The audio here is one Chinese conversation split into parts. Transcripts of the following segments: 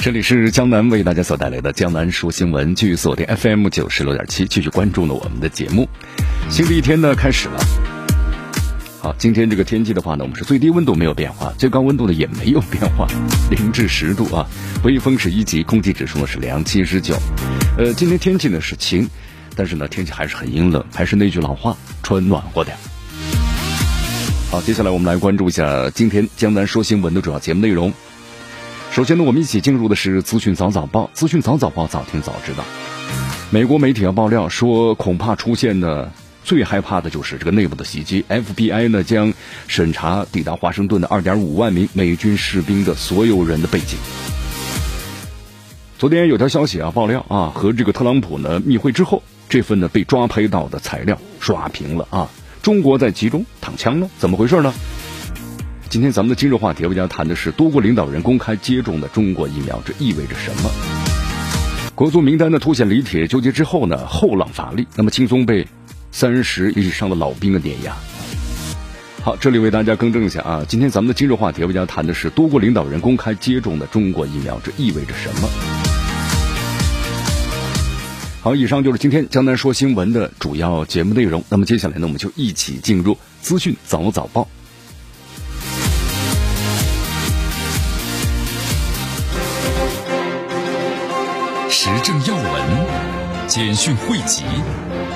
这里是江南为大家所带来的江南说新闻，继续锁定 FM 九十六点七，继续关注呢我们的节目。新的一天呢开始了。好，今天这个天气的话呢，我们是最低温度没有变化，最高温度呢也没有变化，零至十度啊。微风是一级，空气指数呢是良七十九。呃，今天天气呢是晴，但是呢天气还是很阴冷，还是那句老话，穿暖和点。好，接下来我们来关注一下今天江南说新闻的主要节目内容。首先呢，我们一起进入的是资讯早早报。资讯早早报，早听早知道。美国媒体要爆料说，恐怕出现的最害怕的就是这个内部的袭击。FBI 呢将审查抵达华盛顿的2.5万名美军士兵的所有人的背景。昨天有条消息啊爆料啊，和这个特朗普呢密会之后，这份呢被抓拍到的材料刷屏了啊。中国在其中躺枪呢？怎么回事呢？今天咱们的今日话题，为大家谈的是多国领导人公开接种的中国疫苗，这意味着什么？国足名单呢凸显李铁纠结之后呢后浪乏力，那么轻松被三十以上的老兵的碾压。好，这里为大家更正一下啊，今天咱们的今日话题，为大家谈的是多国领导人公开接种的中国疫苗，这意味着什么？好，以上就是今天江南说新闻的主要节目内容。那么接下来呢，我们就一起进入资讯早早报。时政要闻、简讯汇集、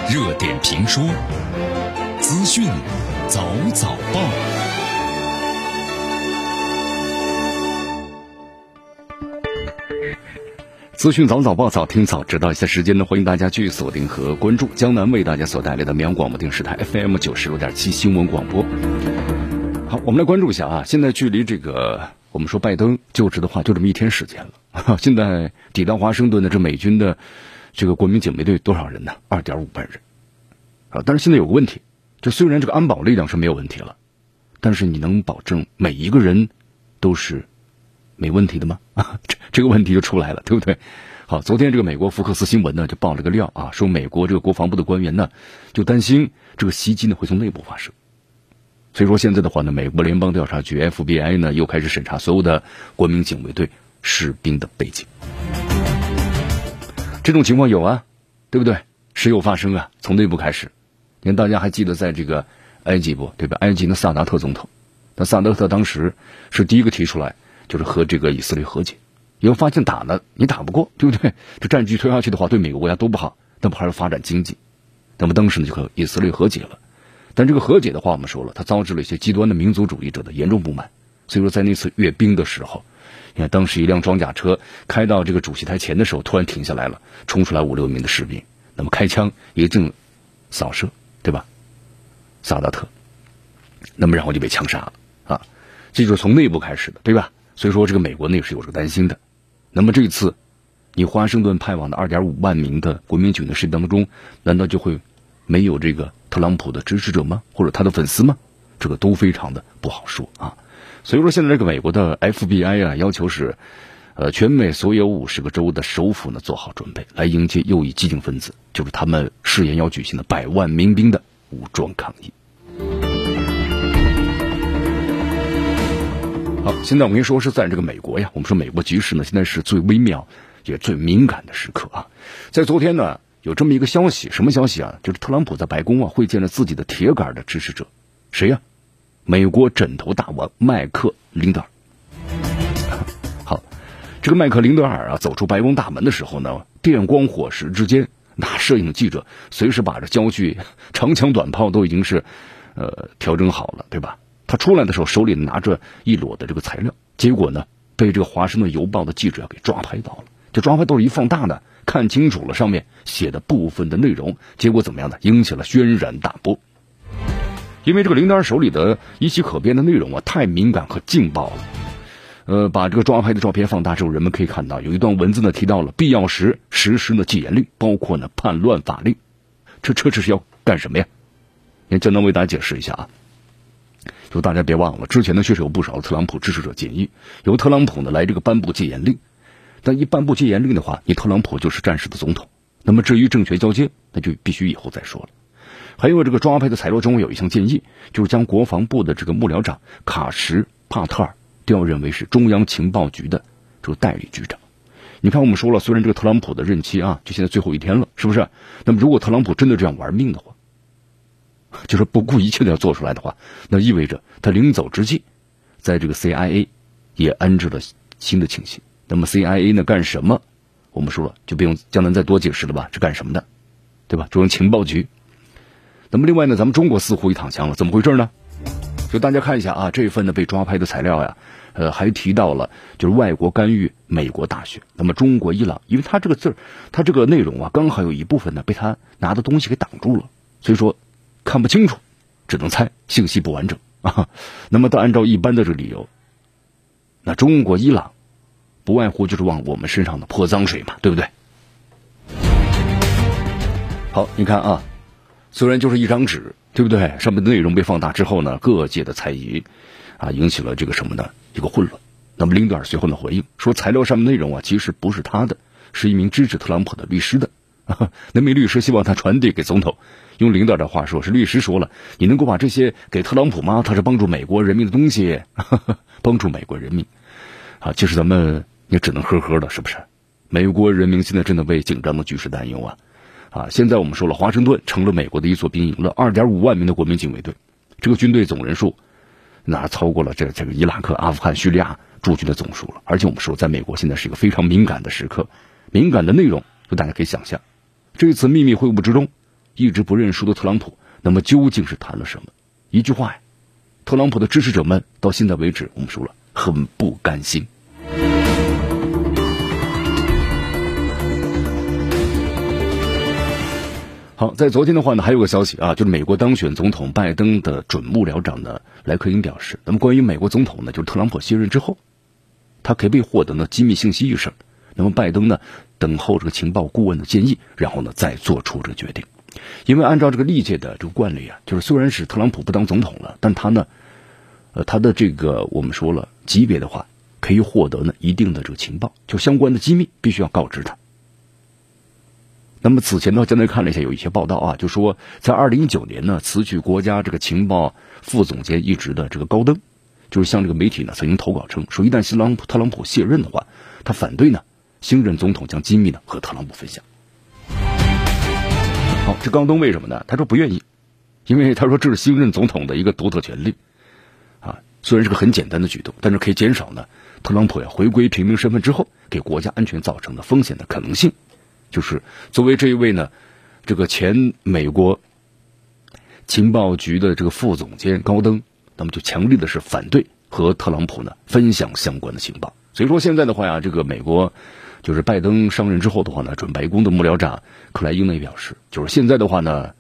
热点评说、资讯早早报。资讯早早报，早听早知道。一下时间呢，欢迎大家继续锁定和关注江南为大家所带来的绵阳广播电视台 FM 九十六点七新闻广播。好，我们来关注一下啊，现在距离这个我们说拜登就职的话，就这么一天时间了。现在抵达华盛顿的这美军的这个国民警卫队多少人呢？二点五万人啊！但是现在有个问题，就虽然这个安保力量是没有问题了，但是你能保证每一个人都是没问题的吗？啊，这这个问题就出来了，对不对？好，昨天这个美国福克斯新闻呢就爆了个料啊，说美国这个国防部的官员呢就担心这个袭击呢会从内部发生，所以说现在的话呢，美国联邦调查局 FBI 呢又开始审查所有的国民警卫队。士兵的背景，这种情况有啊，对不对？时有发生啊，从内部开始。你看，大家还记得在这个埃及不？对吧？埃及的萨达特总统，那萨达特当时是第一个提出来，就是和这个以色列和解，因为发现打了你打不过，对不对？这战局推下去的话，对每个国家都不好，那不还是发展经济？那么当时呢，就和以色列和解了。但这个和解的话，我们说了，他遭致了一些极端的民族主义者的严重不满。所以说，在那次阅兵的时候。你看，当时一辆装甲车开到这个主席台前的时候，突然停下来了，冲出来五六名的士兵，那么开枪一阵扫射，对吧？萨达特，那么然后就被枪杀了啊！这就是从内部开始的，对吧？所以说，这个美国那是有这个担心的。那么这次你华盛顿派往的二点五万名的国民军的士兵当中，难道就会没有这个特朗普的支持者吗？或者他的粉丝吗？这个都非常的不好说啊。所以说，现在这个美国的 FBI 啊，要求是，呃，全美所有五十个州的首府呢，做好准备来迎接右翼激进分子，就是他们誓言要举行的百万民兵的武装抗议。好，现在我跟你说是在这个美国呀，我们说美国局势呢，现在是最微妙也最敏感的时刻啊。在昨天呢，有这么一个消息，什么消息啊？就是特朗普在白宫啊会见了自己的铁杆的支持者，谁呀？美国枕头大王麦克林德尔，好，这个麦克林德尔啊，走出白宫大门的时候呢，电光火石之间，那摄影记者随时把这焦距、长枪短炮都已经是呃调整好了，对吧？他出来的时候手里拿着一摞的这个材料，结果呢，被这个华盛顿邮报的记者给抓拍到了。这抓拍都是一放大的，看清楚了上面写的部分的内容，结果怎么样呢？引起了轩然大波。因为这个林丹手里的一起可变的内容啊，太敏感和劲爆了。呃，把这个抓拍的照片放大之后，人们可以看到有一段文字呢，提到了必要时实施呢戒严令，包括呢叛乱法令。这这这是要干什么呀？也简单为大家解释一下啊。就大家别忘了，之前呢确实有不少特朗普支持者建议，由特朗普呢来这个颁布戒严令。但一颁布戒严令的话，你特朗普就是暂时的总统。那么至于政权交接，那就必须以后再说了。还有这个抓拍的材料中有一项建议，就是将国防部的这个幕僚长卡什帕特尔调任为是中央情报局的这个代理局长。你看，我们说了，虽然这个特朗普的任期啊，就现在最后一天了，是不是？那么如果特朗普真的这样玩命的话，就是不顾一切的要做出来的话，那意味着他临走之际，在这个 CIA 也安置了新的情形。那么 CIA 呢干什么？我们说了，就不用江南再多解释了吧？是干什么的，对吧？中央情报局。那么另外呢，咱们中国似乎也躺枪了，怎么回事呢？就大家看一下啊，这份呢被抓拍的材料呀，呃，还提到了就是外国干预美国大选。那么中国伊朗，因为他这个字儿，他这个内容啊，刚好有一部分呢被他拿的东西给挡住了，所以说看不清楚，只能猜信息不完整啊。那么，按照一般的这个理由，那中国伊朗。不外乎就是往我们身上的泼脏水嘛，对不对？好，你看啊，虽然就是一张纸，对不对？上面的内容被放大之后呢，各界的猜疑啊，引起了这个什么呢？一个混乱。那么林德尔随后呢回应说，材料上面内容啊，其实不是他的，是一名支持特朗普的律师的。那名律师希望他传递给总统。用林德尔的话说，是律师说了，你能够把这些给特朗普吗？他是帮助美国人民的东西，帮助美国人民啊。就是咱们。也只能呵呵了，是不是？美国人民现在真的为紧张的局势担忧啊！啊，现在我们说了，华盛顿成了美国的一座兵营了，二点五万名的国民警卫队，这个军队总人数，那超过了这这个伊拉克、阿富汗、叙利亚驻军的总数了。而且我们说，在美国现在是一个非常敏感的时刻，敏感的内容，就大家可以想象，这次秘密会晤之中，一直不认输的特朗普，那么究竟是谈了什么？一句话呀，特朗普的支持者们到现在为止，我们说了，很不甘心。好，在昨天的话呢，还有个消息啊，就是美国当选总统拜登的准幕僚长呢莱克英表示，那么关于美国总统呢，就是特朗普卸任之后，他可以被获得呢机密信息一事，那么拜登呢等候这个情报顾问的建议，然后呢再做出这个决定。因为按照这个历届的这个惯例啊，就是虽然是特朗普不当总统了，但他呢，呃，他的这个我们说了级别的话，可以获得呢一定的这个情报，就相关的机密必须要告知他。那么此前呢，刚才看了一下，有一些报道啊，就说在二零一九年呢，辞去国家这个情报副总监一职的这个高登，就是向这个媒体呢曾经投稿称，说一旦新朗普特朗普卸任的话，他反对呢新任总统将机密呢和特朗普分享。好，这高登为什么呢？他说不愿意，因为他说这是新任总统的一个独特权利，啊，虽然是个很简单的举动，但是可以减少呢特朗普呀回归平民身份之后给国家安全造成的风险的可能性。就是作为这一位呢，这个前美国情报局的这个副总监高登，那么就强烈的是反对和特朗普呢分享相关的情报。所以说现在的话呀，这个美国就是拜登上任之后的话呢，准白宫的幕僚长克莱因呢也表示，就是现在的话呢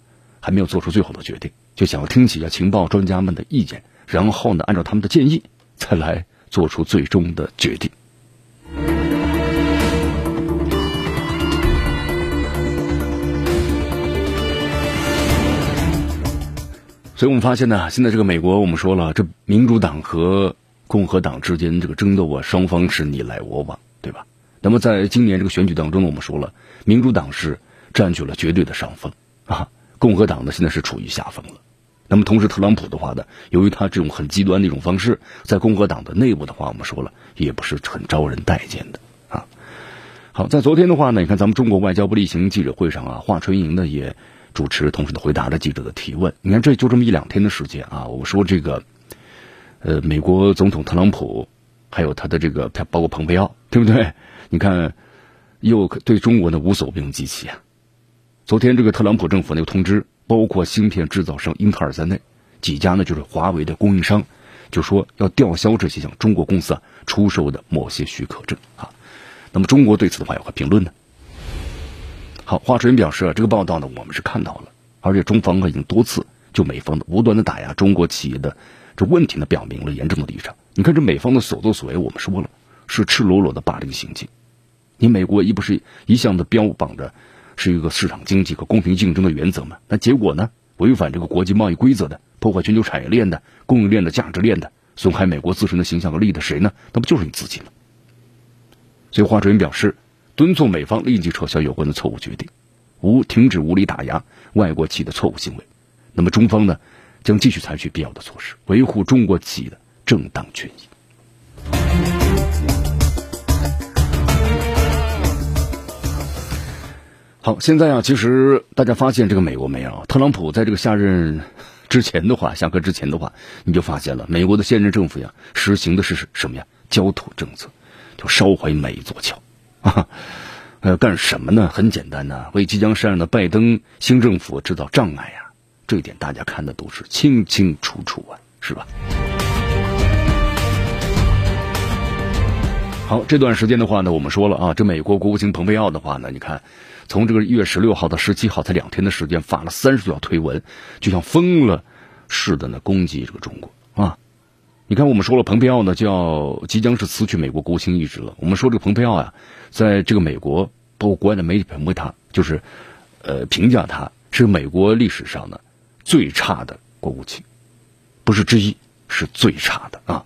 还没有做出最后的决定，就想要听取一下情报专家们的意见，然后呢按照他们的建议再来做出最终的决定。所以我们发现呢，现在这个美国，我们说了，这民主党和共和党之间这个争斗啊，双方是你来我往，对吧？那么在今年这个选举当中呢，我们说了，民主党是占据了绝对的上风啊，共和党呢现在是处于下风了。那么同时，特朗普的话呢，由于他这种很极端的一种方式，在共和党的内部的话，我们说了，也不是很招人待见的啊。好，在昨天的话呢，你看咱们中国外交部例行记者会上啊，华春莹呢也。主持，同时呢回答了记者的提问。你看，这就这么一两天的时间啊！我说这个，呃，美国总统特朗普，还有他的这个，他包括蓬佩奥，对不对？你看，又对中国呢无所不用其极啊！昨天这个特朗普政府那个通知，包括芯片制造商英特尔在内几家呢就是华为的供应商，就说要吊销这些向中国公司啊出售的某些许可证啊。那么中国对此的话有何评论呢？好，华春莹表示啊，这个报道呢，我们是看到了，而且中方已经多次就美方的无端的打压中国企业的这问题呢，表明了严重的立场。你看这美方的所作所为，我们说了是赤裸裸的霸凌行径。你美国一不是一向的标榜着是一个市场经济和公平竞争的原则吗？那结果呢？违反这个国际贸易规则的，破坏全球产业链的、供应链的价值链的，损害美国自身的形象和利益的谁呢？那不就是你自己吗？所以华春莹表示，敦促美方立即撤销有关的错误决定，无停止无理打压外国企业的错误行为。那么中方呢，将继续采取必要的措施，维护中国企业的正当权益。好，现在啊，其实大家发现这个美国没有？特朗普在这个下任之前的话，下课之前的话，你就发现了美国的现任政府呀，实行的是什么呀？焦土政策，就烧毁每一座桥啊！呃，干什么呢？很简单呐，为即将上任的拜登新政府制造障碍呀！这一点大家看的都是清清楚楚啊，是吧？好，这段时间的话呢，我们说了啊，这美国国务卿蓬佩奥的话呢，你看。从这个一月十六号到十七号，才两天的时间，发了三十多条推文，就像疯了似的呢攻击这个中国！你看，我们说了，蓬佩奥呢就要即将是辞去美国国务卿一职了。我们说这个蓬佩奥啊，在这个美国包括国外的媒体评为他就是呃评价他是美国历史上呢最差的国务卿，不是之一，是最差的啊。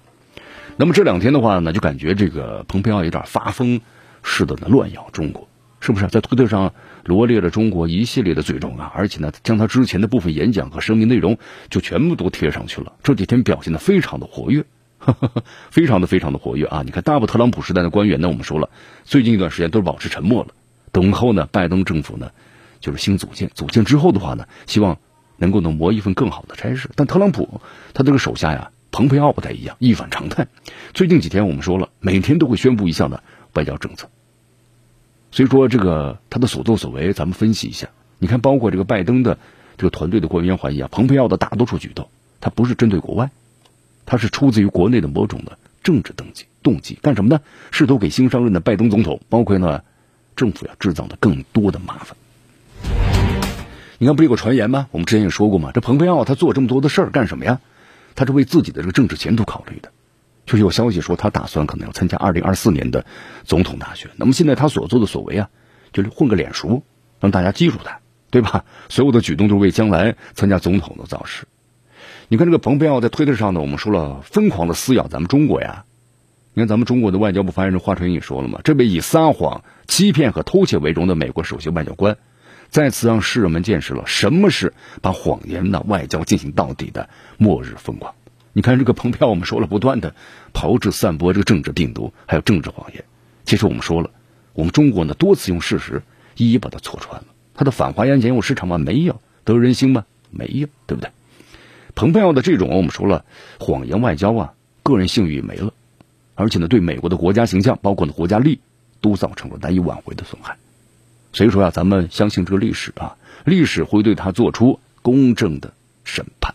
那么这两天的话呢，就感觉这个蓬佩奥有点发疯似的呢乱咬中国。是不是在推特上罗列了中国一系列的罪状啊？而且呢，将他之前的部分演讲和声明内容就全部都贴上去了。这几天表现的非常的活跃，非常的非常的活跃啊！你看，大部特朗普时代的官员呢，我们说了，最近一段时间都是保持沉默了，等候呢拜登政府呢就是新组建，组建之后的话呢，希望能够能谋一份更好的差事。但特朗普他这个手下呀，蓬佩奥不太一样，一反常态。最近几天我们说了，每天都会宣布一项的外交政策。所以说，这个他的所作所为，咱们分析一下。你看，包括这个拜登的这个团队的官员怀疑啊，蓬佩奥的大多数举动，他不是针对国外，他是出自于国内的某种的政治动机。动机干什么呢？试图给新上任的拜登总统，包括呢政府呀，制造的更多的麻烦。你看，不是有个传言吗？我们之前也说过嘛，这蓬佩奥他做这么多的事儿干什么呀？他是为自己的这个政治前途考虑的。就是有消息说他打算可能要参加二零二四年的总统大选。那么现在他所做的所为啊，就是混个脸熟，让大家记住他，对吧？所有的举动都是为将来参加总统的造势。你看这个蓬佩奥在推特上呢，我们说了疯狂的撕咬咱们中国呀。你看咱们中国的外交部发言人华春莹也说了嘛，这位以撒谎、欺骗和偷窃为荣的美国首席外交官，再次让世人们见识了什么是把谎言的外交进行到底的末日疯狂。你看这个蓬佩奥，我们说了不断的炮制散播这个政治病毒，还有政治谎言。其实我们说了，我们中国呢多次用事实一一把它戳穿了。他的反华言言有市场吗？没有。得人心吗？没有，对不对？蓬佩奥的这种我们说了谎言外交啊，个人信誉没了，而且呢对美国的国家形象，包括呢国家利，都造成了难以挽回的损害。所以说呀，咱们相信这个历史啊，历史会对他做出公正的审判。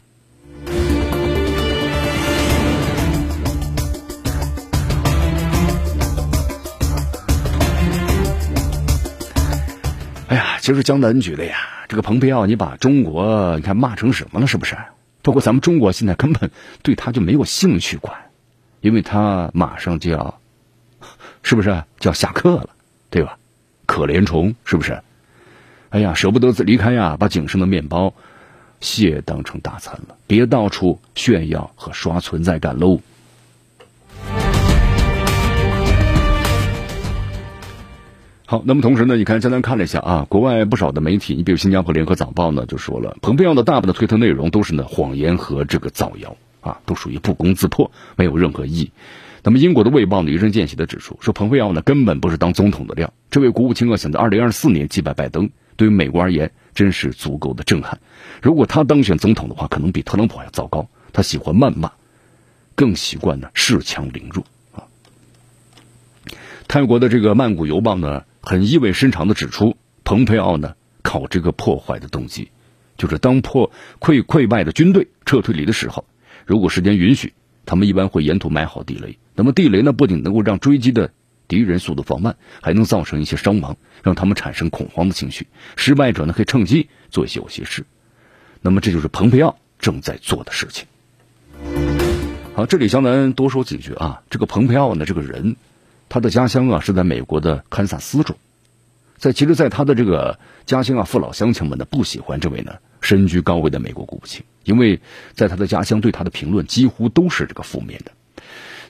其实江南觉得呀，这个蓬佩奥，你把中国你看骂成什么了？是不是？包括咱们中国现在根本对他就没有兴趣管，因为他马上就要，是不是就要下课了，对吧？可怜虫，是不是？哎呀，舍不得离开呀，把仅剩的面包蟹当成大餐了，别到处炫耀和刷存在感喽。好，那么同时呢，你看，简单看了一下啊，国外不少的媒体，你比如新加坡联合早报呢，就说了，蓬佩奥的大部分的推特内容都是呢谎言和这个造谣啊，都属于不攻自破，没有任何意义。那么英国的卫报呢一针见血的指出，说蓬佩奥呢根本不是当总统的料。这位国务卿啊，想在二零二四年击败拜登，对于美国而言真是足够的震撼。如果他当选总统的话，可能比特朗普还要糟糕。他喜欢谩骂，更习惯呢恃强凌弱啊。泰国的这个曼谷邮报呢。很意味深长的指出，蓬佩奥呢靠这个破坏的动机，就是当破溃溃败的军队撤退离的时候，如果时间允许，他们一般会沿途埋好地雷。那么地雷呢，不仅能够让追击的敌人速度放慢，还能造成一些伤亡，让他们产生恐慌的情绪。失败者呢可以趁机做一些有些事。那么这就是蓬佩奥正在做的事情。好，这里向咱多说几句啊。这个蓬佩奥呢，这个人，他的家乡啊是在美国的堪萨斯州。在其实，在他的这个家乡啊，父老乡亲们呢不喜欢这位呢身居高位的美国国务卿，因为在他的家乡对他的评论几乎都是这个负面的。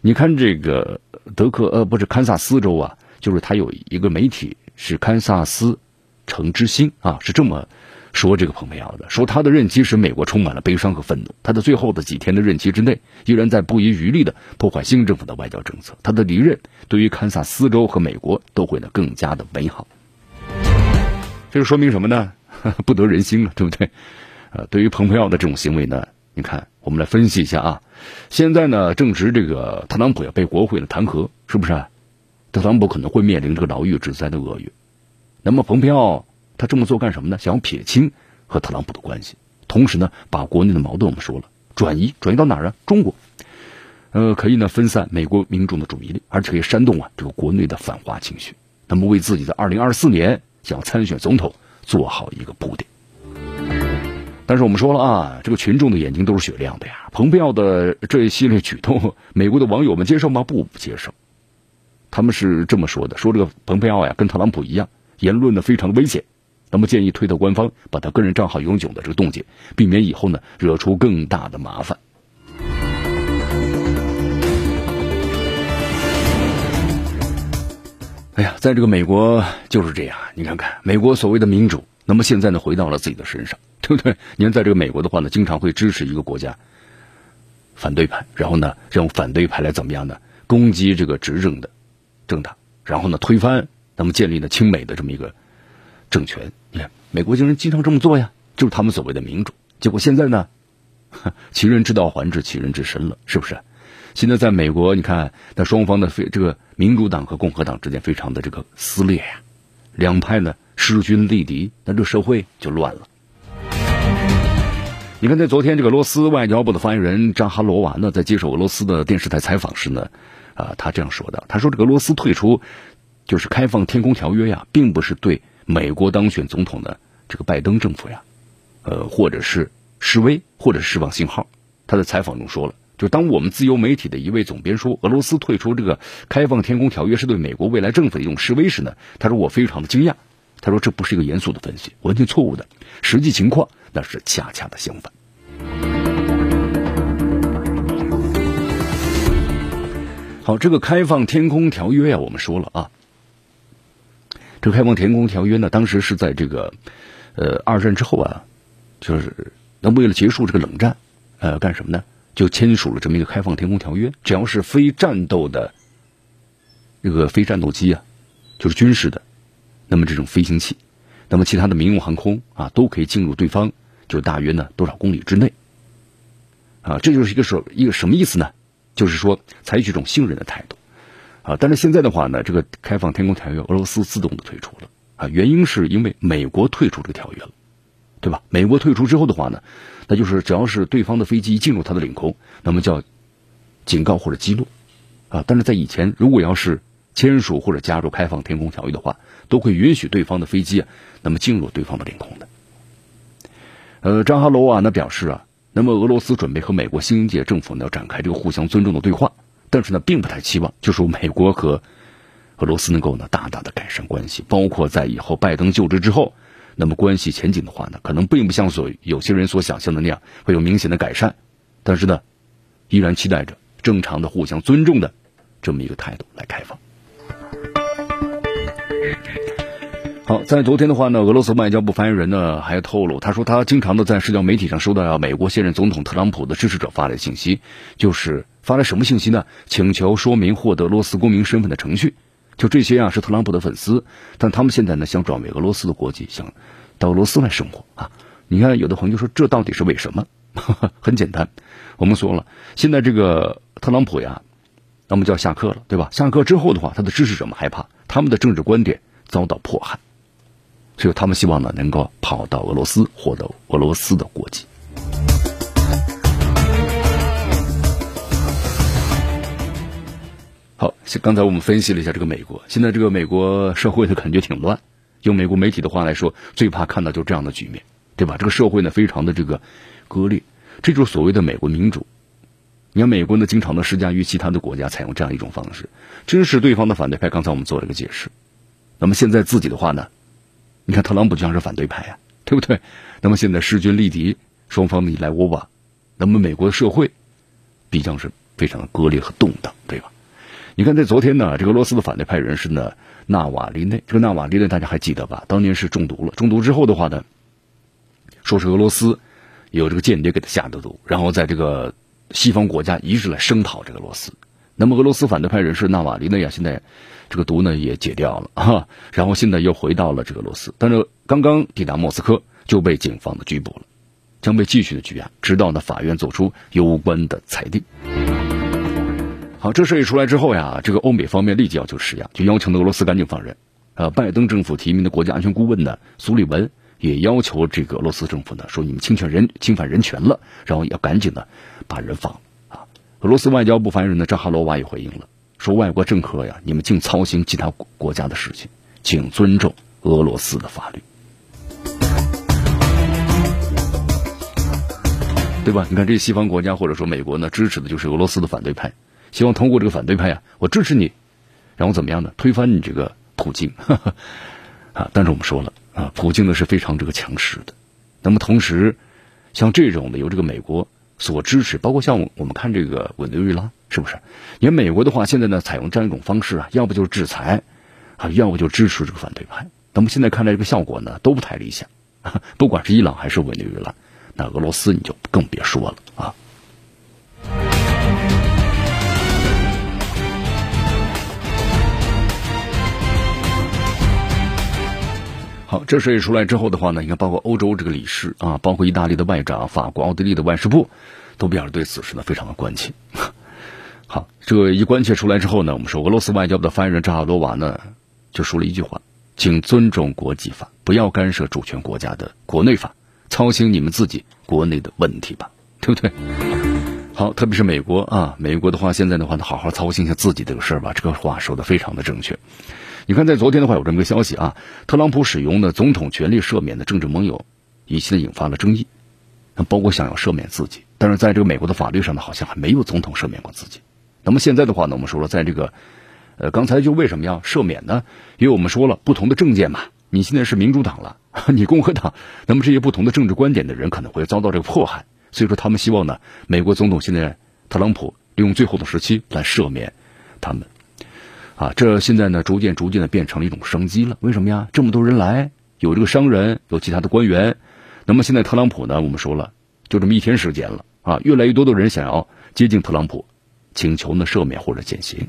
你看这个德克呃，不是堪萨斯州啊，就是他有一个媒体是堪萨斯城之星啊，是这么。说这个蓬佩奥的说他的任期使美国充满了悲伤和愤怒。他的最后的几天的任期之内，依然在不遗余力的破坏新政府的外交政策。他的离任对于堪萨斯州和美国都会呢更加的美好。这就说明什么呢？不得人心了，对不对？呃，对于蓬佩奥的这种行为呢，你看，我们来分析一下啊。现在呢，正值这个特朗普要被国会的弹劾，是不是？特朗普可能会面临这个牢狱之灾的厄运。那么蓬佩奥。他这么做干什么呢？想要撇清和特朗普的关系，同时呢，把国内的矛盾我们说了转移，转移到哪儿啊？中国，呃，可以呢分散美国民众的注意力，而且可以煽动啊这个国内的反华情绪，那么为自己的二零二四年想要参选总统做好一个铺垫。但是我们说了啊，这个群众的眼睛都是雪亮的呀。蓬佩奥的这一系列举动，美国的网友们接受吗？不接受。他们是这么说的：说这个蓬佩奥呀，跟特朗普一样，言论呢非常危险。那么建议推特官方把他个人账号永久的这个冻结，避免以后呢惹出更大的麻烦。哎呀，在这个美国就是这样，你看看美国所谓的民主，那么现在呢回到了自己的身上，对不对？你看，在这个美国的话呢，经常会支持一个国家反对派，然后呢让反对派来怎么样呢？攻击这个执政的政党，然后呢推翻，那么建立了亲美的这么一个。政权，你看美国军人经常这么做呀，就是他们所谓的民主。结果现在呢，其人之道还治其人之身了，是不是？现在在美国，你看那双方的非这个民主党和共和党之间非常的这个撕裂呀，两派呢势均力敌，那这社会就乱了。你看，在昨天这个俄罗斯外交部的发言人扎哈罗娃呢，在接受俄罗斯的电视台采访时呢，啊，他这样说的，他说这个俄罗斯退出就是开放天空条约呀，并不是对。美国当选总统的这个拜登政府呀，呃，或者是示威，或者是释放信号。他在采访中说了，就当我们自由媒体的一位总编说俄罗斯退出这个开放天空条约是对美国未来政府的一种示威时呢，他说我非常的惊讶。他说这不是一个严肃的分析，完全错误的。实际情况那是恰恰的相反。好，这个开放天空条约呀，我们说了啊。这个开放天空条约呢，当时是在这个，呃，二战之后啊，就是那为了结束这个冷战，呃，干什么呢？就签署了这么一个开放天空条约，只要是非战斗的这个非战斗机啊，就是军事的，那么这种飞行器，那么其他的民用航空啊，都可以进入对方，就大约呢多少公里之内，啊，这就是一个什一个什么意思呢？就是说采取一种信任的态度。啊，但是现在的话呢，这个开放天空条约，俄罗斯自动的退出了啊，原因是因为美国退出这个条约了，对吧？美国退出之后的话呢，那就是只要是对方的飞机进入它的领空，那么叫警告或者击落啊。但是在以前，如果要是签署或者加入开放天空条约的话，都会允许对方的飞机啊，那么进入对方的领空的。呃，张哈罗瓦呢表示啊，那么俄罗斯准备和美国新一届政府呢要展开这个互相尊重的对话。但是呢，并不太期望，就说美国和俄罗斯能够呢大大的改善关系，包括在以后拜登就职之后，那么关系前景的话呢，可能并不像所有些人所想象的那样会有明显的改善。但是呢，依然期待着正常的互相尊重的这么一个态度来开放。好，在昨天的话呢，俄罗斯外交部发言人呢还透露，他说他经常的在社交媒体上收到美国现任总统特朗普的支持者发来的信息，就是。发来什么信息呢？请求说明获得俄罗斯公民身份的程序，就这些啊，是特朗普的粉丝，但他们现在呢想转为俄罗斯的国籍，想到俄罗斯来生活啊。你看，有的朋友说这到底是为什么？很简单，我们说了，现在这个特朗普呀，那么就要下课了，对吧？下课之后的话，他的支持者们害怕他们的政治观点遭到迫害，所以他们希望呢能够跑到俄罗斯，获得俄罗斯的国籍。好，刚才我们分析了一下这个美国，现在这个美国社会的感觉挺乱。用美国媒体的话来说，最怕看到就这样的局面，对吧？这个社会呢，非常的这个割裂，这就是所谓的美国民主。你看美国呢，经常的施加于其他的国家采用这样一种方式，支持对方的反对派。刚才我们做了一个解释。那么现在自己的话呢，你看特朗普就像是反对派呀，对不对？那么现在势均力敌，双方你来我往，那么美国的社会必将是非常的割裂和动荡，对吧？你看在昨天呢，这个俄罗斯的反对派人士呢，纳瓦利内，这个纳瓦利内大家还记得吧？当年是中毒了，中毒之后的话呢，说是俄罗斯有这个间谍给他下的毒，然后在这个。西方国家一直来声讨这个俄罗斯，那么俄罗斯反对派人士纳瓦利内呀，现在这个毒呢也解掉了啊，然后现在又回到了这个俄罗斯，但是刚刚抵达莫斯科就被警方的拘捕了，将被继续的拘押，直到呢法院做出有关的裁定。好，这事一出来之后呀，这个欧美方面立即要求施压，就要求俄罗斯赶紧放人。呃，拜登政府提名的国家安全顾问呢，苏利文也要求这个俄罗斯政府呢，说你们侵权人侵犯人权了，然后要赶紧的。把人放啊！俄罗斯外交部发言人呢扎哈罗娃也回应了，说外国政客呀，你们净操心其他国家的事情，请尊重俄罗斯的法律，对吧？你看这西方国家或者说美国呢，支持的就是俄罗斯的反对派，希望通过这个反对派呀，我支持你，然后怎么样呢？推翻你这个普京 啊！但是我们说了啊，普京呢是非常这个强势的，那么同时像这种的由这个美国。所支持，包括像我们看这个委内瑞拉，是不是？你看美国的话，现在呢采用这样一种方式啊，要不就是制裁，啊，要不就支持这个反对派。那么现在看来，这个效果呢都不太理想。不管是伊朗还是委内瑞拉，那俄罗斯你就更别说了啊。好，这事一出来之后的话呢，你看，包括欧洲这个理事啊，包括意大利的外长、法国、奥地利的外事部，都表示对此事呢非常的关切。好，这个一关切出来之后呢，我们说俄罗斯外交部的发言人扎哈罗娃呢就说了一句话：“请尊重国际法，不要干涉主权国家的国内法，操心你们自己国内的问题吧，对不对？”好，特别是美国啊，美国的话，现在的话呢，好好操心一下自己这个事儿吧。这个话说的非常的正确。你看，在昨天的话有这么个消息啊，特朗普使用的总统权力赦免的政治盟友，一系列引发了争议，那包括想要赦免自己，但是在这个美国的法律上呢，好像还没有总统赦免过自己。那么现在的话呢，我们说了，在这个，呃，刚才就为什么要赦免呢？因为我们说了，不同的政见嘛，你现在是民主党了，你共和党，那么这些不同的政治观点的人可能会遭到这个迫害，所以说他们希望呢，美国总统现在特朗普利用最后的时期来赦免他们。啊，这现在呢，逐渐逐渐的变成了一种商机了。为什么呀？这么多人来，有这个商人，有其他的官员。那么现在特朗普呢？我们说了，就这么一天时间了啊，越来越多的人想要接近特朗普，请求呢赦免或者减刑。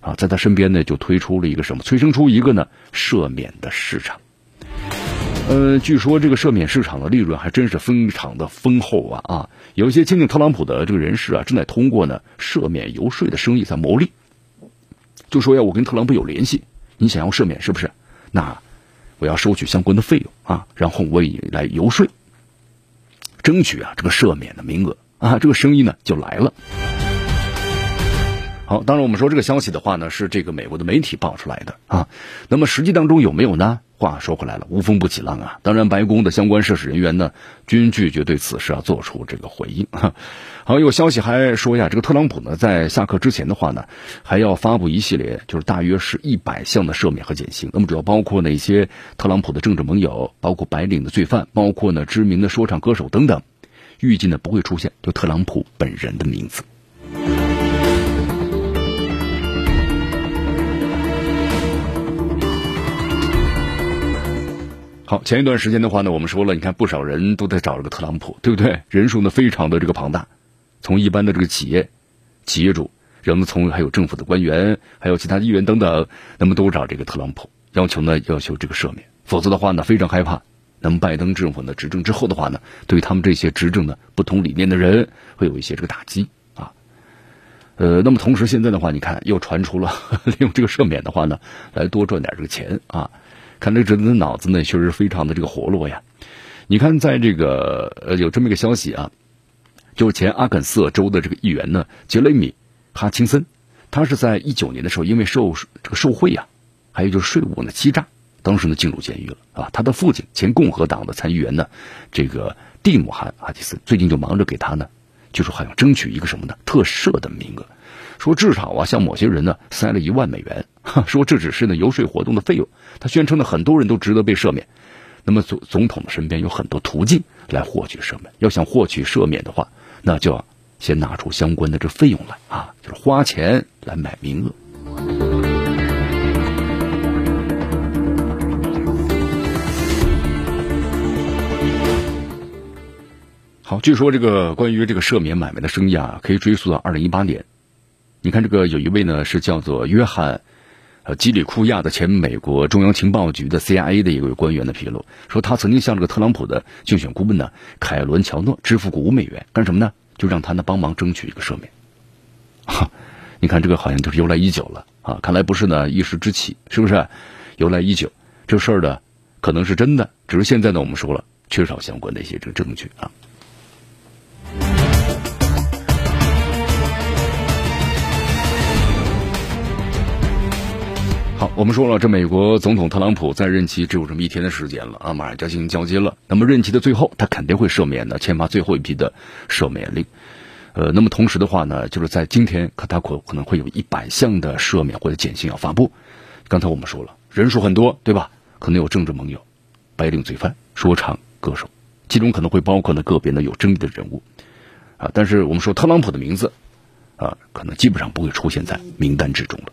啊，在他身边呢，就推出了一个什么？催生出一个呢赦免的市场。呃，据说这个赦免市场的利润还真是非常的丰厚啊啊！有些亲近特朗普的这个人士啊，正在通过呢赦免游说的生意在牟利。就说呀，我跟特朗普有联系，你想要赦免是不是？那我要收取相关的费用啊，然后我也来游说，争取啊这个赦免的名额啊，这个生意呢就来了。好，当然我们说这个消息的话呢，是这个美国的媒体爆出来的啊，那么实际当中有没有呢？话说回来了，无风不起浪啊！当然，白宫的相关涉事人员呢，均拒绝对此事啊做出这个回应。好，有消息还说呀，这个特朗普呢，在下课之前的话呢，还要发布一系列，就是大约是一百项的赦免和减刑。那么主要包括哪些？特朗普的政治盟友，包括白领的罪犯，包括呢知名的说唱歌手等等，预计呢不会出现就特朗普本人的名字。好，前一段时间的话呢，我们说了，你看不少人都在找这个特朗普，对不对？人数呢非常的这个庞大，从一般的这个企业企业主，人们从还有政府的官员，还有其他议员等等，那么都找这个特朗普，要求呢要求这个赦免，否则的话呢非常害怕，那么拜登政府呢执政之后的话呢，对他们这些执政的不同理念的人会有一些这个打击啊。呃，那么同时现在的话，你看又传出了 利用这个赦免的话呢，来多赚点这个钱啊。看这人的脑子呢，确实非常的这个活络呀。你看，在这个呃，有这么一个消息啊，就是前阿肯色州的这个议员呢，杰雷米哈钦森，他是在一九年的时候，因为受这个受贿呀，还有就是税务呢欺诈，当时呢进入监狱了啊。他的父亲前共和党的参议员呢，这个蒂姆汉哈基森最近就忙着给他呢就是好像争取一个什么呢？特赦的名额，说至少啊，向某些人呢塞了一万美元，说这只是呢游说活动的费用。他宣称呢，很多人都值得被赦免。那么总总统的身边有很多途径来获取赦免，要想获取赦免的话，那就要先拿出相关的这费用来啊，就是花钱来买名额。好，据说这个关于这个赦免买卖的生意啊，可以追溯到二零一八年。你看，这个有一位呢是叫做约翰。呃，基里库亚的前美国中央情报局的 CIA 的一位官员的披露说，他曾经向这个特朗普的竞选顾问呢凯伦乔诺支付过五美元，干什么呢？就让他呢帮忙争取一个赦免。哈，你看这个好像就是由来已久了啊，看来不是呢一时之气，是不是？由来已久，这事儿呢可能是真的，只是现在呢我们说了缺少相关的一些这个证据啊。好，我们说了，这美国总统特朗普在任期只有这么一天的时间了啊，马上就要进行交接了。那么任期的最后，他肯定会赦免的，签发最后一批的赦免令。呃，那么同时的话呢，就是在今天，可他可可能会有一百项的赦免或者减刑要发布。刚才我们说了，人数很多，对吧？可能有政治盟友、白领罪犯、说唱歌手，其中可能会包括呢个别呢有争议的人物啊。但是我们说特朗普的名字啊，可能基本上不会出现在名单之中了。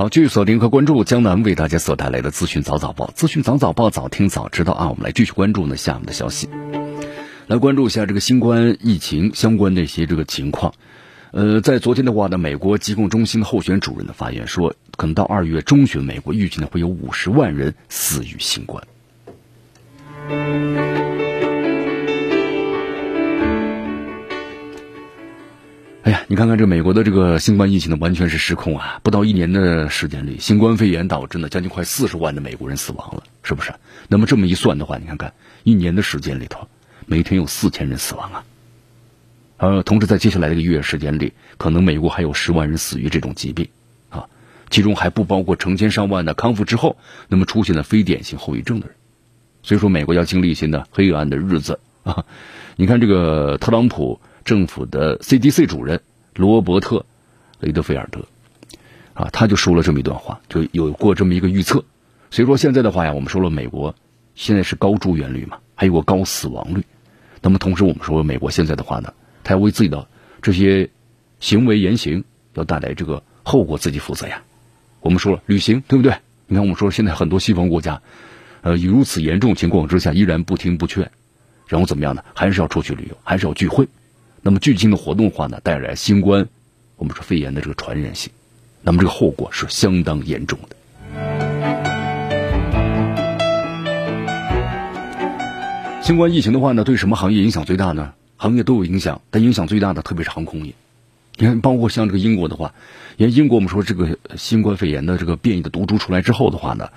好，继续锁定和关注江南为大家所带来的资讯早早报，资讯早早报，早听早知道啊！我们来继续关注呢下面的消息，来关注一下这个新冠疫情相关的一些这个情况。呃，在昨天的话呢，美国疾控中心候选主任的发言说，可能到二月中旬，美国预计呢会有五十万人死于新冠。哎呀，你看看这美国的这个新冠疫情呢，完全是失控啊！不到一年的时间里，新冠肺炎导致呢将近快四十万的美国人死亡了，是不是？那么这么一算的话，你看看一年的时间里头，每天有四千人死亡啊！呃，同时在接下来的一个月时间里，可能美国还有十万人死于这种疾病啊，其中还不包括成千上万的康复之后那么出现了非典型后遗症的人。所以说，美国要经历一些呢黑暗的日子啊！你看这个特朗普。政府的 CDC 主任罗伯特·雷德菲尔德啊，他就说了这么一段话，就有过这么一个预测。所以说现在的话呀，我们说了，美国现在是高住院率嘛，还有个高死亡率。那么同时，我们说美国现在的话呢，他要为自己的这些行为言行要带来这个后果自己负责呀。我们说了旅行，对不对？你看，我们说现在很多西方国家，呃，如此严重情况之下，依然不听不劝，然后怎么样呢？还是要出去旅游，还是要聚会。那么聚集的活动的话呢，带来新冠，我们说肺炎的这个传染性，那么这个后果是相当严重的。新冠疫情的话呢，对什么行业影响最大呢？行业都有影响，但影响最大的特别是航空业。你看，包括像这个英国的话，因为英国我们说这个新冠肺炎的这个变异的毒株出来之后的话呢，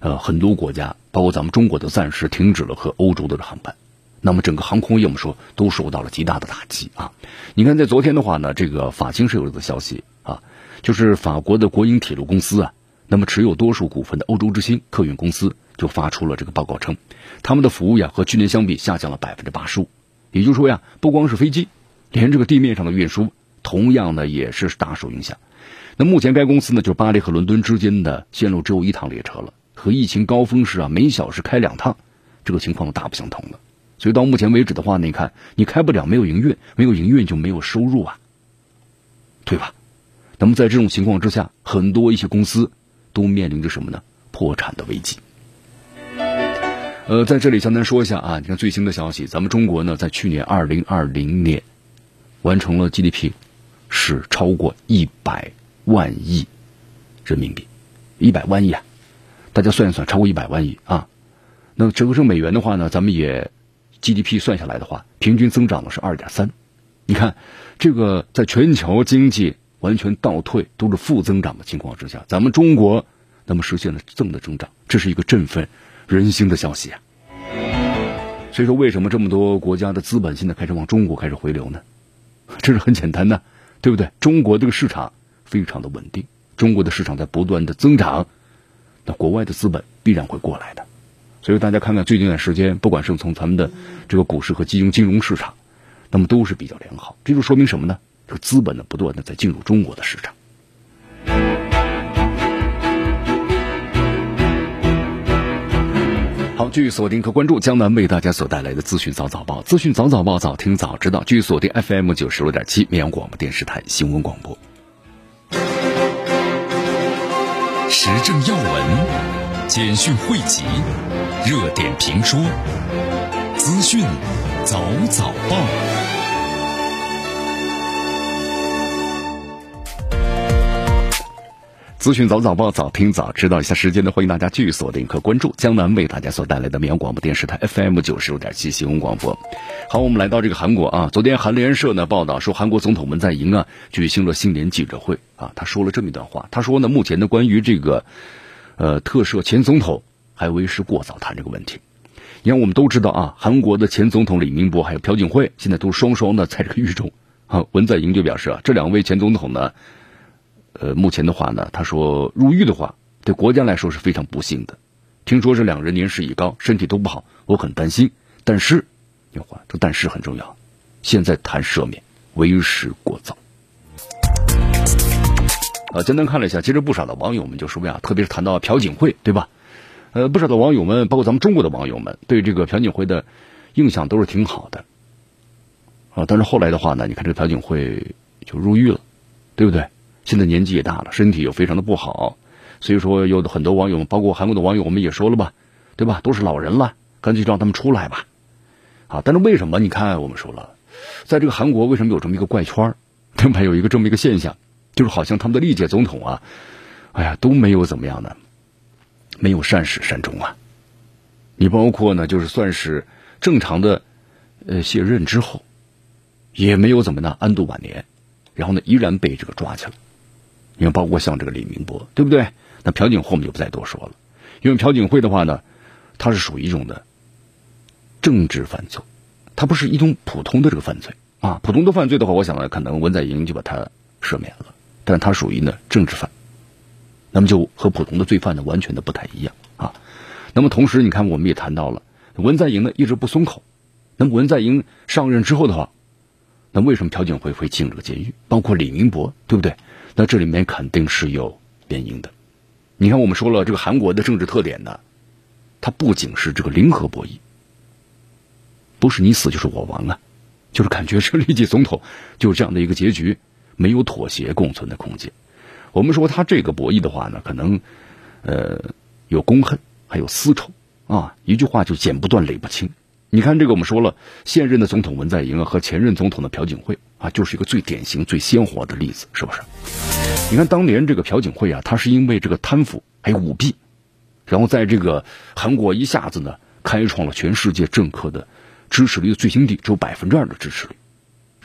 呃，很多国家，包括咱们中国都暂时停止了和欧洲的航班。那么整个航空业，我们说都受到了极大的打击啊！你看，在昨天的话呢，这个法新社有个消息啊，就是法国的国营铁路公司啊，那么持有多数股份的欧洲之星客运公司就发出了这个报告称，他们的服务呀和去年相比下降了百分之八十五。也就是说呀，不光是飞机，连这个地面上的运输同样呢也是大受影响。那目前该公司呢，就巴黎和伦敦之间的线路只有一趟列车了，和疫情高峰时啊每小时开两趟，这个情况大不相同了。所以到目前为止的话，你看你开不了，没有营运，没有营运就没有收入啊，对吧？那么在这种情况之下，很多一些公司都面临着什么呢？破产的危机。呃，在这里向咱说一下啊，你看最新的消息，咱们中国呢在去年二零二零年完成了 GDP 是超过一百万亿人民币，一百万亿啊！大家算一算，超过一百万亿啊！那折合成美元的话呢，咱们也 GDP 算下来的话，平均增长的是二点三。你看，这个在全球经济完全倒退、都是负增长的情况之下，咱们中国那么实现了正的增长，这是一个振奋人心的消息啊。所以说，为什么这么多国家的资本现在开始往中国开始回流呢？这是很简单的，对不对？中国这个市场非常的稳定，中国的市场在不断的增长，那国外的资本必然会过来的。所以大家看看最近一段时间，不管是从咱们的这个股市和金融金融市场，那么都是比较良好。这就说明什么呢？这个资本呢，不断的在进入中国的市场。好，继续锁定和关注江南为大家所带来的资讯早早报，资讯早早报，早听早知道。继续锁定 FM 九十六点七绵阳广播电视台新闻广播。时政要闻、简讯汇集、热点评说、资讯早早报。资讯早早报，早听早知道。一下时间呢，欢迎大家继续锁定和关注江南为大家所带来的绵阳广播电视台 FM 九十六点七新闻广播。好，我们来到这个韩国啊，昨天韩联社呢报道说，韩国总统文在寅啊举行了新年记者会啊，他说了这么一段话，他说呢，目前呢关于这个呃特赦前总统还为时过早谈这个问题。你看，我们都知道啊，韩国的前总统李明博还有朴槿惠现在都双双的在这个狱中啊。文在寅就表示啊，这两位前总统呢。呃，目前的话呢，他说入狱的话，对国家来说是非常不幸的。听说这两人年事已高，身体都不好，我很担心。但是，你话这但是很重要。现在谈赦免为时过早。啊，简单看了一下，其实不少的网友们就说呀，特别是谈到朴槿惠，对吧？呃，不少的网友们，包括咱们中国的网友们，对这个朴槿惠的印象都是挺好的。啊，但是后来的话呢，你看这个朴槿惠就入狱了，对不对？现在年纪也大了，身体又非常的不好，所以说有的很多网友，包括韩国的网友，我们也说了吧，对吧？都是老人了，干脆让他们出来吧。啊，但是为什么？你看，我们说了，在这个韩国为什么有这么一个怪圈对吧？有一个这么一个现象，就是好像他们的历届总统啊，哎呀，都没有怎么样的，没有善始善终啊。你包括呢，就是算是正常的呃卸任之后，也没有怎么呢安度晚年，然后呢依然被这个抓起来。你看，包括像这个李明博，对不对？那朴槿惠我们就不再多说了，因为朴槿惠的话呢，它是属于一种的政治犯罪，他不是一种普通的这个犯罪啊。普通的犯罪的话，我想呢，可能文在寅就把他赦免了，但它属于呢政治犯，那么就和普通的罪犯呢完全的不太一样啊。那么同时，你看我们也谈到了文在寅呢一直不松口，那么文在寅上任之后的话，那为什么朴槿惠会进这个监狱？包括李明博，对不对？那这里面肯定是有原因的。你看，我们说了这个韩国的政治特点呢，它不仅是这个零和博弈，不是你死就是我亡啊，就是感觉是立即总统就是这样的一个结局，没有妥协共存的空间。我们说他这个博弈的话呢，可能呃有公恨，还有私仇啊，一句话就剪不断，理不清。你看这个，我们说了，现任的总统文在寅啊和前任总统的朴槿惠啊，就是一个最典型、最鲜活的例子，是不是？你看当年这个朴槿惠啊，他是因为这个贪腐还有舞弊，然后在这个韩国一下子呢，开创了全世界政客的支持率的最新低，只有百分之二的支持率，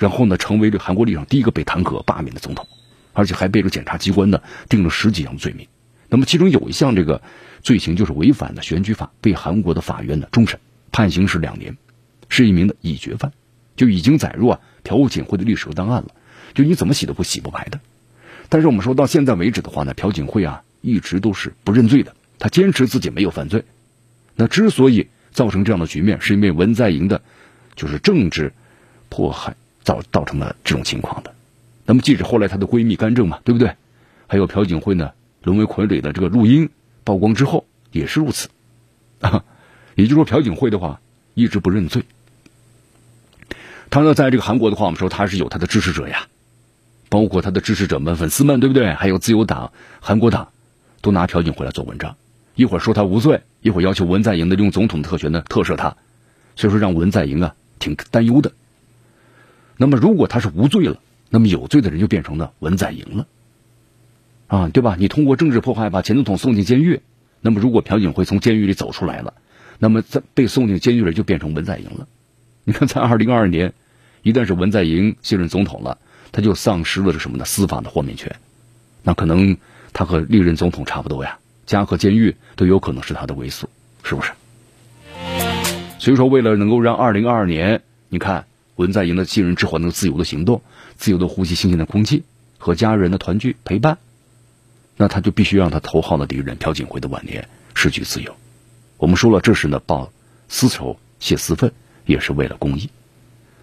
然后呢，成为这韩国历史上第一个被弹劾罢免的总统，而且还被这检察机关呢定了十几项罪名。那么其中有一项这个罪行就是违反了选举法，被韩国的法院呢终审。判刑是两年，是一名的已决犯，就已经载入啊朴槿惠的历史档案了，就你怎么洗都不洗不白的。但是我们说到现在为止的话呢，朴槿惠啊一直都是不认罪的，他坚持自己没有犯罪。那之所以造成这样的局面，是因为文在寅的，就是政治迫害造造成了这种情况的。那么，即使后来她的闺蜜干政嘛，对不对？还有朴槿惠呢沦为傀儡的这个录音曝光之后，也是如此啊。也就是说，朴槿惠的话一直不认罪。他呢，在这个韩国的话，我们说他是有他的支持者呀，包括他的支持者们、粉丝们，对不对？还有自由党、韩国党，都拿朴槿惠来做文章，一会儿说他无罪，一会儿要求文在寅的用总统特权呢特赦他，所以说让文在寅啊挺担忧的。那么，如果他是无罪了，那么有罪的人就变成了文在寅了，啊，对吧？你通过政治迫害把前总统送进监狱，那么如果朴槿惠从监狱里走出来了。那么在被送进监狱里就变成文在寅了。你看，在二零二二年，一旦是文在寅卸任总统了，他就丧失了这什么呢？司法的豁免权，那可能他和历任总统差不多呀，家和监狱都有可能是他的归宿，是不是？所以说，为了能够让二零二二年，你看文在寅的继任之后能自由的行动，自由的呼吸新鲜的空气，和家人的团聚陪伴，那他就必须让他头号的敌人朴槿惠的晚年失去自由。我们说了，这是呢报私仇、泄私愤。也是为了公益，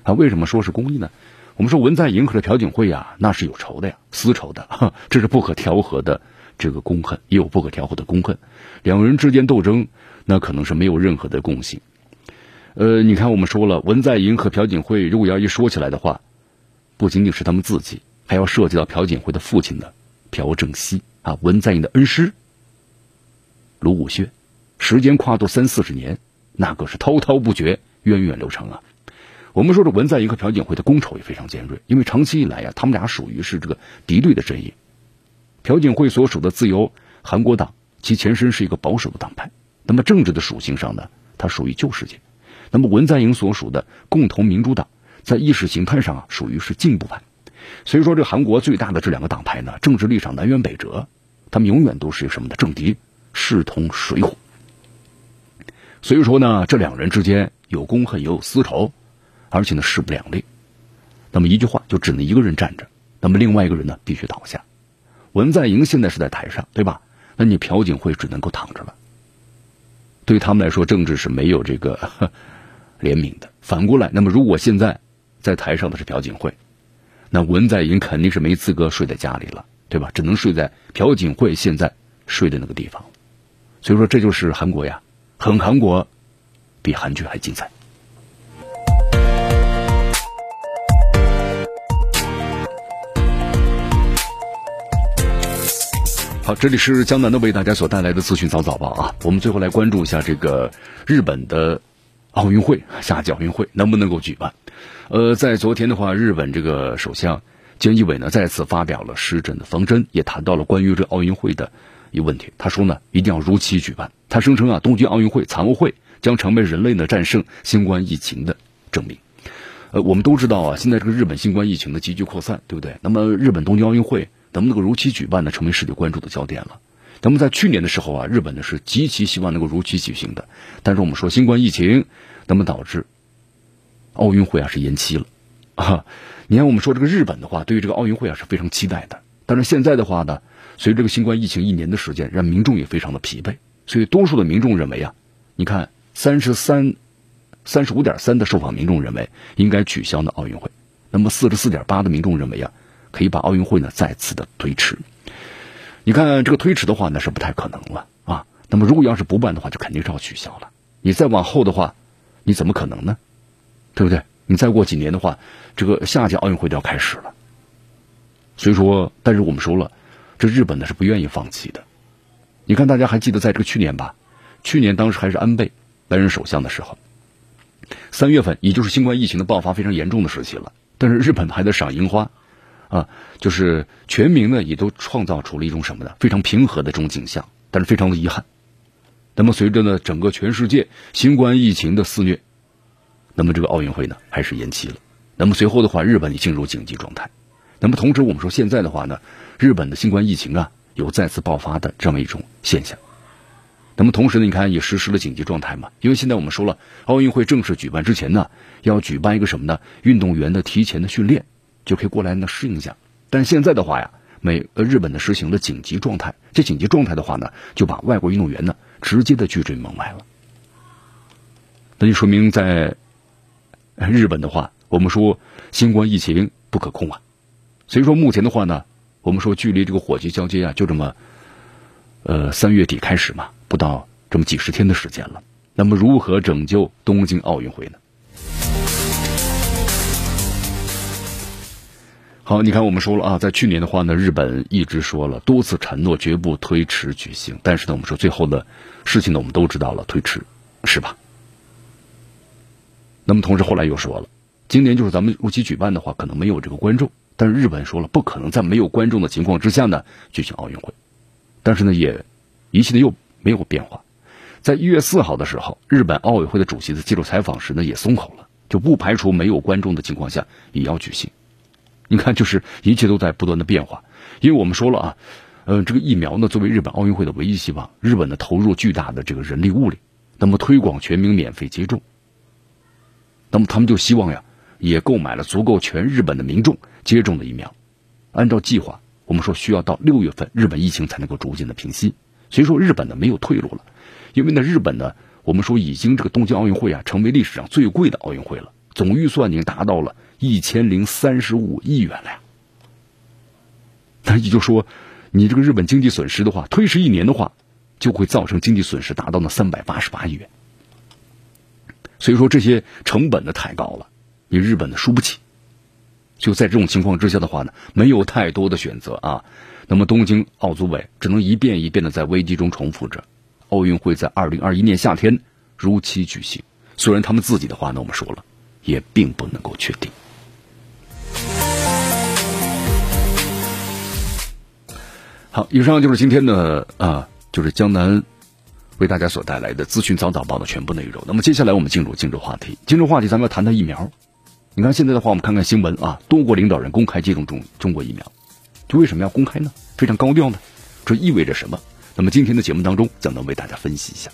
啊，为什么说是公益呢？我们说文在寅和朴槿惠呀，那是有仇的呀，私仇的，这是不可调和的这个公恨，也有不可调和的公恨，两个人之间斗争，那可能是没有任何的共性。呃，你看我们说了，文在寅和朴槿惠，如果要一说起来的话，不仅仅是他们自己，还要涉及到朴槿惠的父亲的朴正熙啊，文在寅的恩师卢武铉，时间跨度三四十年，那可是滔滔不绝。源远流长啊！我们说这文在寅和朴槿惠的公仇也非常尖锐，因为长期以来呀，他们俩属于是这个敌对的阵营。朴槿惠所属的自由韩国党，其前身是一个保守的党派，那么政治的属性上呢，它属于旧世界；那么文在寅所属的共同民主党，在意识形态上啊，属于是进步派。所以说，这韩国最大的这两个党派呢，政治立场南辕北辙，他们永远都是什么的政敌，势同水火。所以说呢，这两人之间。有公恨，也有私仇，而且呢势不两立。那么一句话，就只能一个人站着，那么另外一个人呢必须倒下。文在寅现在是在台上，对吧？那你朴槿惠只能够躺着了。对他们来说，政治是没有这个怜悯的。反过来，那么如果现在在台上的是朴槿惠，那文在寅肯定是没资格睡在家里了，对吧？只能睡在朴槿惠现在睡的那个地方。所以说，这就是韩国呀，很韩国。比韩剧还精彩。好，这里是江南的为大家所带来的资讯早早报啊。我们最后来关注一下这个日本的奥运会，夏季奥运会能不能够举办？呃，在昨天的话，日本这个首相菅义伟呢再次发表了施政的方针，也谈到了关于这奥运会的一个问题。他说呢，一定要如期举办。他声称啊，东京奥运会、残奥会。将成为人类呢战胜新冠疫情的证明。呃，我们都知道啊，现在这个日本新冠疫情的急剧扩散，对不对？那么日本东京奥运会能不能够如期举办呢？成为世界关注的焦点了。那么在去年的时候啊，日本呢是极其希望能够如期举行的，但是我们说新冠疫情，那么导致奥运会啊是延期了啊。你看我们说这个日本的话，对于这个奥运会啊是非常期待的，但是现在的话呢，随着这个新冠疫情一年的时间，让民众也非常的疲惫，所以多数的民众认为啊，你看。三十三、三十五点三的受访民众认为应该取消呢奥运会，那么四十四点八的民众认为啊，可以把奥运会呢再次的推迟。你看这个推迟的话，那是不太可能了啊。那么如果要是不办的话，就肯定是要取消了。你再往后的话，你怎么可能呢？对不对？你再过几年的话，这个下届奥运会就要开始了。所以说，但是我们说了，这日本呢是不愿意放弃的。你看，大家还记得在这个去年吧？去年当时还是安倍。担任首相的时候，三月份也就是新冠疫情的爆发非常严重的时期了。但是日本还在赏樱花，啊，就是全民呢也都创造出了一种什么呢？非常平和的这种景象。但是非常的遗憾，那么随着呢整个全世界新冠疫情的肆虐，那么这个奥运会呢还是延期了。那么随后的话，日本也进入紧急状态。那么同时我们说现在的话呢，日本的新冠疫情啊有再次爆发的这么一种现象。那么同时呢，你看也实施了紧急状态嘛？因为现在我们说了，奥运会正式举办之前呢，要举办一个什么呢？运动员的提前的训练，就可以过来呢适应一下。但现在的话呀，美呃日本的实行了紧急状态，这紧急状态的话呢，就把外国运动员呢直接的拒之门外了。那就说明在日本的话，我们说新冠疫情不可控啊。所以说目前的话呢，我们说距离这个火炬交接啊，就这么呃三月底开始嘛。不到这么几十天的时间了，那么如何拯救东京奥运会呢？好，你看我们说了啊，在去年的话呢，日本一直说了多次承诺绝不推迟举行，但是呢，我们说最后的事情呢，我们都知道了，推迟是吧？那么同时后来又说了，今年就是咱们如期举办的话，可能没有这个观众，但是日本说了不可能在没有观众的情况之下呢举行奥运会，但是呢，也一切的又。没有变化，在一月四号的时候，日本奥委会的主席在接受采访时呢，也松口了，就不排除没有观众的情况下也要举行。你看，就是一切都在不断的变化。因为我们说了啊，呃，这个疫苗呢，作为日本奥运会的唯一希望，日本呢投入巨大的这个人力物力，那么推广全民免费接种，那么他们就希望呀，也购买了足够全日本的民众接种的疫苗。按照计划，我们说需要到六月份，日本疫情才能够逐渐的平息。所以说，日本呢没有退路了，因为呢，日本呢，我们说已经这个东京奥运会啊，成为历史上最贵的奥运会了，总预算已经达到了一千零三十五亿元了呀。那也就说，你这个日本经济损失的话，推迟一年的话，就会造成经济损失达到那三百八十八亿元。所以说这些成本呢太高了，你日本的输不起。就在这种情况之下的话呢，没有太多的选择啊。那么东京奥组委只能一遍一遍的在危机中重复着，奥运会在二零二一年夏天如期举行。虽然他们自己的话呢，我们说了，也并不能够确定。好，以上就是今天的啊，就是江南为大家所带来的资讯早早报的全部内容。那么接下来我们进入今日话题，今日话题咱们要谈谈疫苗。你看现在的话，我们看看新闻啊，多国领导人公开接种中中国疫苗，就为什么要公开呢？非常高调呢？这意味着什么？那么今天的节目当中，咱们为大家分析一下。